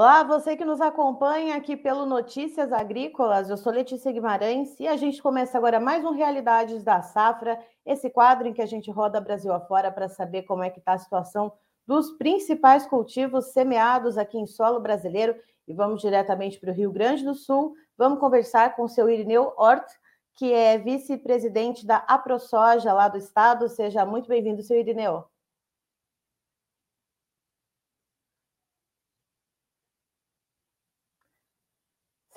Olá, você que nos acompanha aqui pelo Notícias Agrícolas, eu sou Letícia Guimarães e a gente começa agora mais um Realidades da Safra, esse quadro em que a gente roda Brasil afora para saber como é que está a situação dos principais cultivos semeados aqui em solo brasileiro e vamos diretamente para o Rio Grande do Sul, vamos conversar com o seu Irineu Hort, que é vice-presidente da AproSoja lá do estado, seja muito bem-vindo, seu Irineu.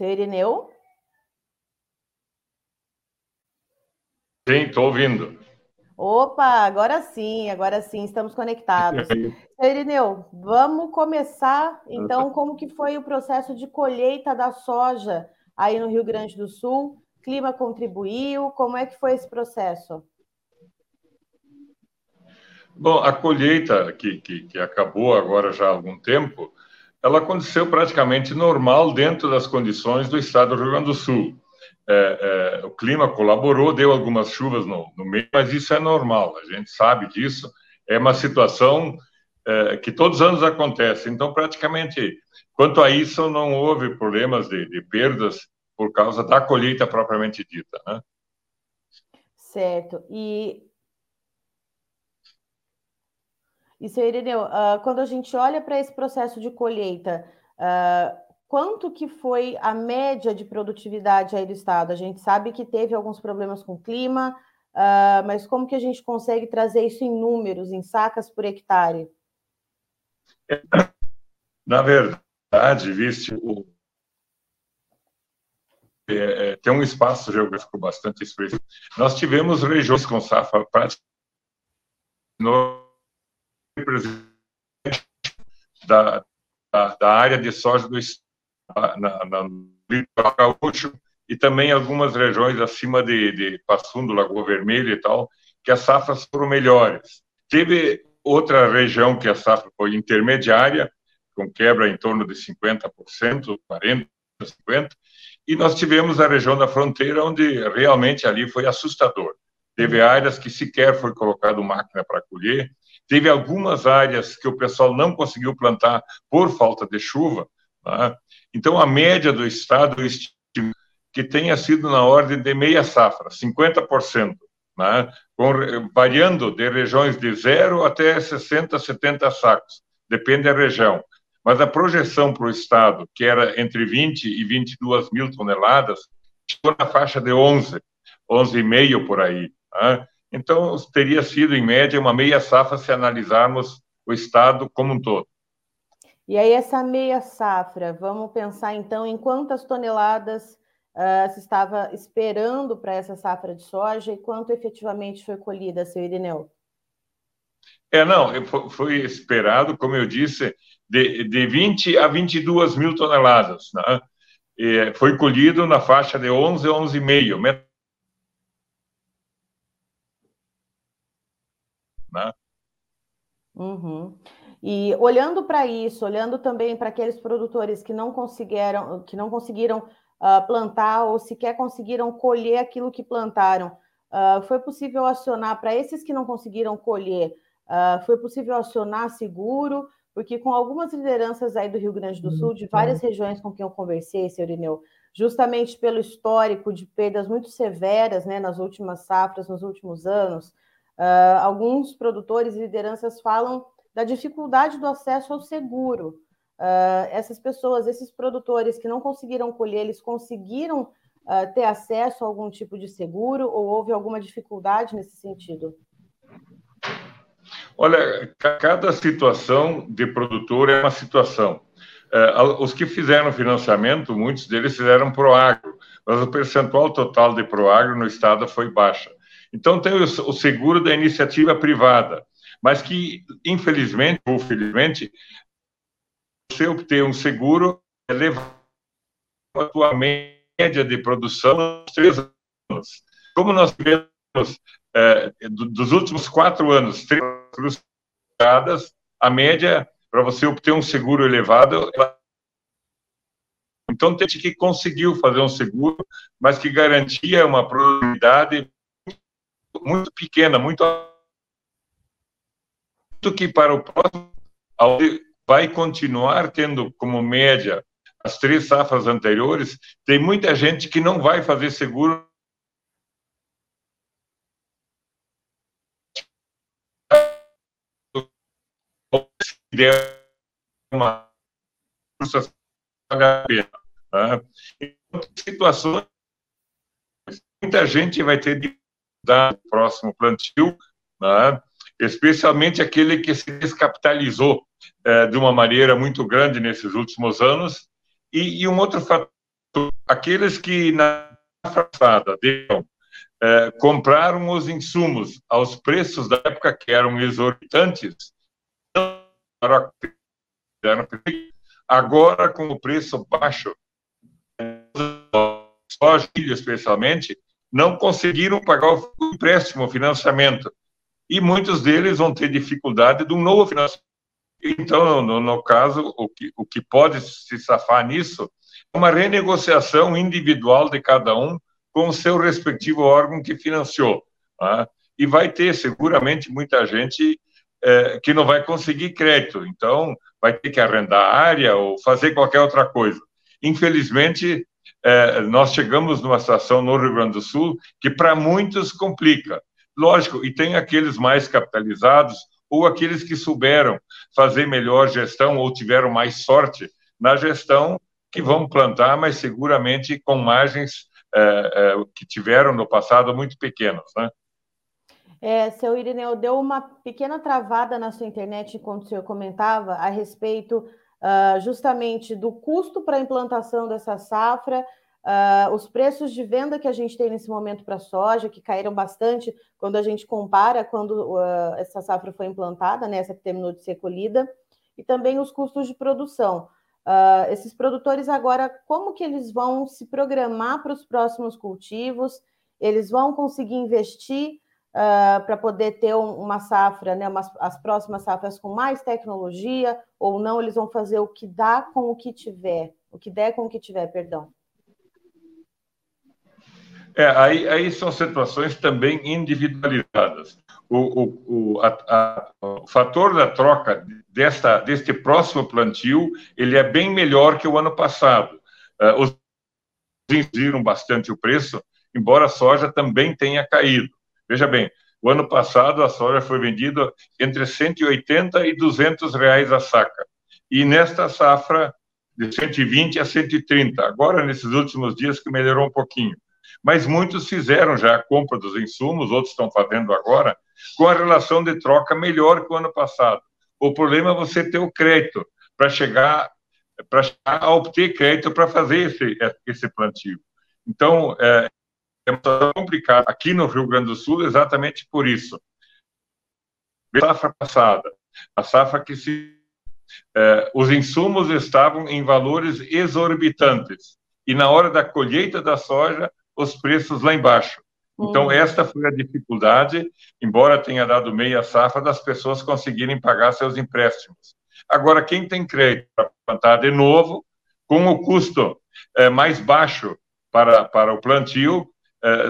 Seu Irineu? Sim, estou ouvindo. Opa, agora sim, agora sim, estamos conectados. Seu Irineu, vamos começar então como que foi o processo de colheita da soja aí no Rio Grande do Sul? Clima contribuiu? Como é que foi esse processo? Bom, a colheita que, que, que acabou agora já há algum tempo, ela aconteceu praticamente normal dentro das condições do estado do Rio Grande do Sul. É, é, o clima colaborou, deu algumas chuvas no, no, meio, mas isso é normal, a gente sabe disso. É uma situação é, que todos os anos acontece. Então, praticamente, quanto a isso, não houve problemas de, de perdas por causa da colheita propriamente dita. Né? Certo. E E, seu Irineu, uh, quando a gente olha para esse processo de colheita, uh, quanto que foi a média de produtividade aí do Estado? A gente sabe que teve alguns problemas com o clima, uh, mas como que a gente consegue trazer isso em números, em sacas por hectare? Na verdade, viste, o, é, é, tem um espaço geográfico bastante expresso. Nós tivemos regiões com safra praticamente da, da, da, área de soja do na, na, litoral gaúcho e também algumas regiões acima de, de Passundo, Lagoa Vermelha e tal, que as safras foram melhores. Teve outra região que a safra foi intermediária, com quebra em torno de 50%, 40%, 50%, e nós tivemos a região da fronteira, onde realmente ali foi assustador. Teve áreas que sequer foi colocado máquina para colher, Teve algumas áreas que o pessoal não conseguiu plantar por falta de chuva. Tá? Então, a média do estado que tenha sido na ordem de meia safra, 50%, né? Com, variando de regiões de zero até 60, 70 sacos, depende da região. Mas a projeção para o estado, que era entre 20 e 22 mil toneladas, chegou na faixa de 11, 11,5 por aí. Né? Então, teria sido, em média, uma meia safra se analisarmos o Estado como um todo. E aí, essa meia safra, vamos pensar então em quantas toneladas uh, se estava esperando para essa safra de soja e quanto efetivamente foi colhida, seu Irineu? É, não, foi esperado, como eu disse, de, de 20 a 22 mil toneladas. Né? E foi colhido na faixa de 11, 11,5, né? Uhum. E olhando para isso, olhando também para aqueles produtores que não conseguiram, que não conseguiram uh, plantar ou sequer conseguiram colher aquilo que plantaram, uh, foi possível acionar para esses que não conseguiram colher, uh, foi possível acionar seguro, porque com algumas lideranças aí do Rio Grande do Sul, de várias regiões com quem eu conversei, seu Irineu, justamente pelo histórico de perdas muito severas né, nas últimas safras, nos últimos anos, Uh, alguns produtores e lideranças falam da dificuldade do acesso ao seguro. Uh, essas pessoas, esses produtores que não conseguiram colher, eles conseguiram uh, ter acesso a algum tipo de seguro ou houve alguma dificuldade nesse sentido? Olha, cada situação de produtor é uma situação. Uh, os que fizeram financiamento, muitos deles fizeram Proagro, mas o percentual total de Proagro no estado foi baixa. Então, tem o seguro da iniciativa privada, mas que, infelizmente ou felizmente, você obter um seguro eleva a tua média de produção nos três anos. Como nós tivemos, é, dos últimos quatro anos, três frustradas, a média para você obter um seguro elevado. Então, tem que conseguiu fazer um seguro, mas que garantia uma produtividade muito pequena, muito, que para o próximo, vai continuar tendo como média as três safras anteriores, tem muita gente que não vai fazer seguro. Uma né? Então, situações muita gente vai ter de dar o próximo plantio, né? especialmente aquele que se descapitalizou é, de uma maneira muito grande nesses últimos anos, e, e um outro fator, aqueles que na passada deram, é, compraram os insumos aos preços da época que eram exorbitantes, agora com o preço baixo, soja especialmente, não conseguiram pagar o empréstimo, o financiamento, e muitos deles vão ter dificuldade de um novo financiamento. Então, no, no caso, o que, o que pode se safar nisso é uma renegociação individual de cada um com o seu respectivo órgão que financiou. Tá? E vai ter, seguramente, muita gente é, que não vai conseguir crédito, então vai ter que arrendar área ou fazer qualquer outra coisa. Infelizmente, é, nós chegamos numa situação no Rio Grande do Sul que para muitos complica. Lógico, e tem aqueles mais capitalizados ou aqueles que souberam fazer melhor gestão ou tiveram mais sorte na gestão que vão plantar, mas seguramente com margens é, é, que tiveram no passado muito pequenas, né? É, seu Irineu, deu uma pequena travada na sua internet enquanto o senhor comentava a respeito uh, justamente do custo para a implantação dessa safra, uh, os preços de venda que a gente tem nesse momento para a soja, que caíram bastante quando a gente compara quando uh, essa safra foi implantada, né, essa que terminou de ser colhida, e também os custos de produção. esses produtores agora, como que eles vão se programar para os próximos cultivos? Eles vão conseguir investir uh, para poder ter um, uma safra, né, umas, as próximas safras com mais tecnologia, ou não, eles vão fazer o que dá com o que tiver, o que der com o que tiver, perdão. É, aí, aí são situações também individualizadas. O, o, o, a, a, o, fator da troca desta, deste próximo plantio ele é bem melhor que o ano passado. Uh, os reduziram bastante o preço, embora a soja também tenha caído. Veja bem, o ano passado a soja foi vendida entre 180 e 200 reais a saca. E nesta safra, de 120 a 130. Agora, nesses últimos dias, que melhorou um pouquinho. Mas muitos fizeram já a compra dos insumos, outros estão fazendo agora, com a relação de troca melhor que o ano passado. O problema é você ter o crédito para chegar, para a obter crédito para fazer esse, esse plantio. Então, é, é uma complicada aqui no Rio Grande do Sul exatamente por isso. A safra passada, a safra que se eh, os insumos estavam em valores exorbitantes e na hora da colheita da soja os preços lá embaixo. Então hum. esta foi a dificuldade, embora tenha dado meia safra das pessoas conseguirem pagar seus empréstimos. Agora quem tem crédito para plantar de novo com o custo eh, mais baixo para, para o plantio,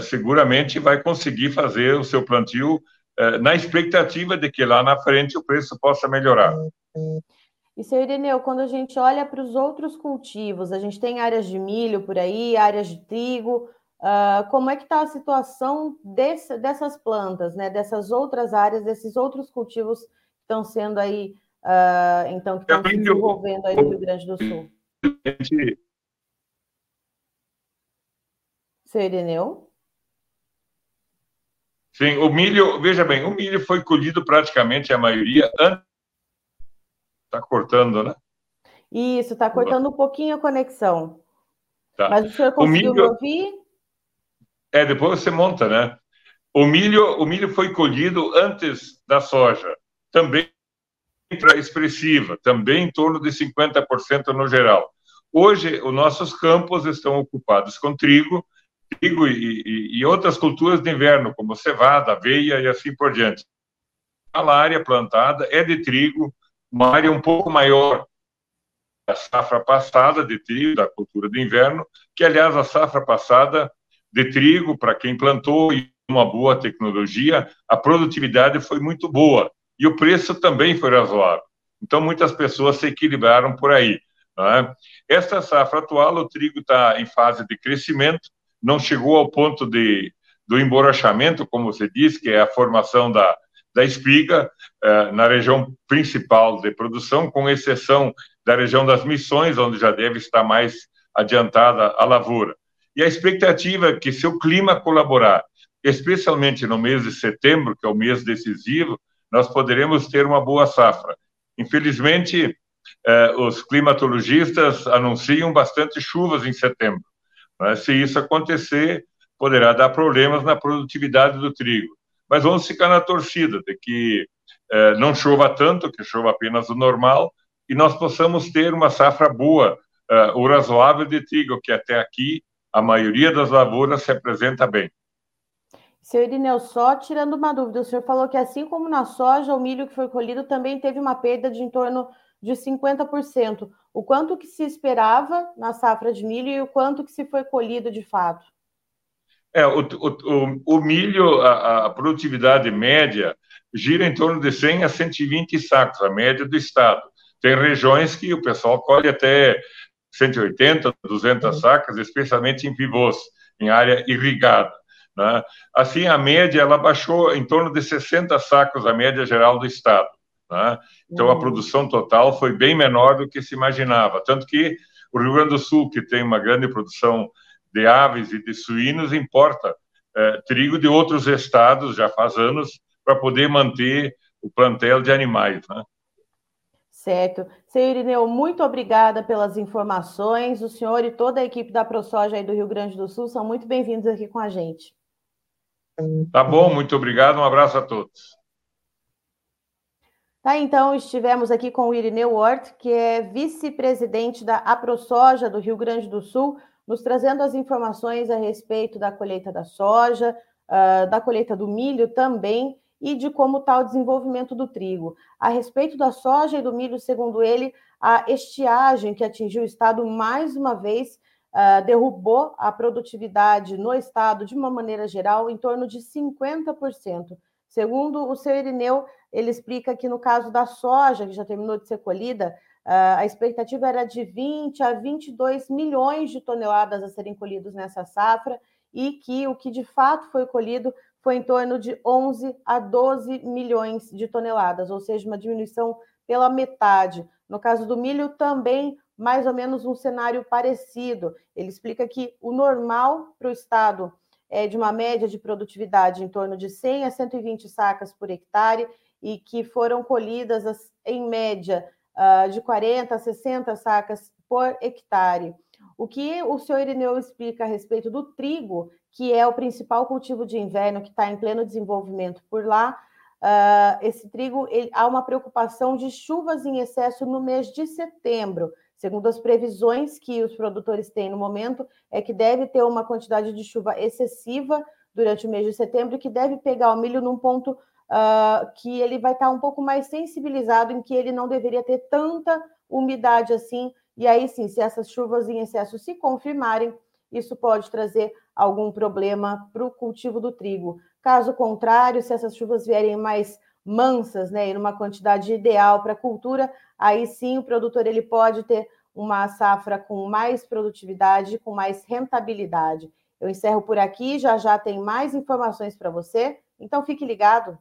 seguramente vai conseguir fazer o seu plantio eh, na expectativa de que lá na frente o preço possa melhorar. E, seu Ireneu, quando a gente olha para os outros cultivos, a gente tem áreas de milho por aí, áreas de trigo, uh, como é que está a situação desse, dessas plantas, né, dessas outras áreas, desses outros cultivos que estão sendo aí, uh, então, que estão se desenvolvendo aí no Rio Grande do Sul? Seu Ireneu? Sim, o milho, veja bem, o milho foi colhido praticamente a maioria antes. Está cortando, né? Isso, está cortando um pouquinho a conexão. Tá. Mas o senhor conseguiu o milho... me ouvir? É, depois você monta, né? O milho, o milho foi colhido antes da soja, também expressiva, também em torno de 50% no geral. Hoje, os nossos campos estão ocupados com trigo, trigo e, e, e, outras culturas de inverno, como cevada, aveia e assim por diante. A área plantada é de trigo, uma área um pouco maior da safra passada de trigo, da cultura de inverno, que, aliás, a safra passada de trigo, para quem plantou e uma boa tecnologia, a produtividade foi muito boa e o preço também foi razoável. Então, muitas pessoas se equilibraram por aí. É? Esta safra atual, o trigo está em fase de crescimento, não chegou ao ponto de, do emborrachamento, como você disse, que é a formação da, da espiga eh, na região principal de produção, com exceção da região das Missões, onde já deve estar mais adiantada a lavoura. E a expectativa é que, se o clima colaborar, especialmente no mês de setembro, que é o mês decisivo, nós poderemos ter uma boa safra. Infelizmente, eh, os climatologistas anunciam bastante chuvas em setembro. Se isso acontecer, poderá dar problemas na produtividade do trigo. Mas vamos ficar na torcida de que eh, não chova tanto, que chova apenas o normal, e nós possamos ter uma safra boa, eh, o razoável de trigo, que até aqui a maioria das lavouras se apresenta bem. Seu Irineu, só tirando uma dúvida, o senhor falou que assim como na soja, o milho que foi colhido também teve uma perda de em torno de 50%. O quanto que se esperava na safra de milho e o quanto que se foi colhido de fato? É, o, o, o milho, a, a, produtividade média gira em torno de 100 a 120 sacos, a média do estado. Tem regiões que o pessoal colhe até 180, 200 sacas, especialmente em pivôs, em área irrigada. Né? Assim, a média ela baixou em torno de 60 sacos, a média geral do estado. Né? Então, a produção total foi bem menor do que se imaginava. Tanto que o Rio Grande do Sul, que tem uma grande produção de aves e de suínos, importa é, trigo de outros estados já faz anos para poder manter o plantel de animais. Né? Certo. Senhor Irineu, muito obrigada pelas informações. O senhor e toda a equipe da ProSoja aí do Rio Grande do Sul são muito bem-vindos aqui com a gente. Tá bom, muito obrigado. Um abraço a todos. Tá, então estivemos aqui com o Irineu Hort, que é vice-presidente da AproSoja do Rio Grande do Sul, nos trazendo as informações a respeito da colheita da soja, uh, da colheita do milho também e de como está o desenvolvimento do trigo. A respeito da soja e do milho, segundo ele, a estiagem que atingiu o estado mais uma vez uh, derrubou a produtividade no estado de uma maneira geral em torno de 50%. Segundo o seu Irineu, ele explica que no caso da soja, que já terminou de ser colhida, a expectativa era de 20 a 22 milhões de toneladas a serem colhidos nessa safra e que o que de fato foi colhido foi em torno de 11 a 12 milhões de toneladas, ou seja, uma diminuição pela metade. No caso do milho, também mais ou menos um cenário parecido. Ele explica que o normal para o estado é de uma média de produtividade em torno de 100 a 120 sacas por hectare e que foram colhidas em média uh, de 40 a 60 sacas por hectare. O que o senhor Irineu explica a respeito do trigo, que é o principal cultivo de inverno que está em pleno desenvolvimento por lá, uh, esse trigo ele, há uma preocupação de chuvas em excesso no mês de setembro. Segundo as previsões que os produtores têm no momento, é que deve ter uma quantidade de chuva excessiva durante o mês de setembro, que deve pegar o milho num ponto uh, que ele vai estar um pouco mais sensibilizado, em que ele não deveria ter tanta umidade assim. E aí sim, se essas chuvas em excesso se confirmarem, isso pode trazer algum problema para o cultivo do trigo. Caso contrário, se essas chuvas vierem mais mansas, né, e numa quantidade ideal para a cultura, aí sim o produtor ele pode ter uma safra com mais produtividade, com mais rentabilidade. Eu encerro por aqui, já já tem mais informações para você, então fique ligado.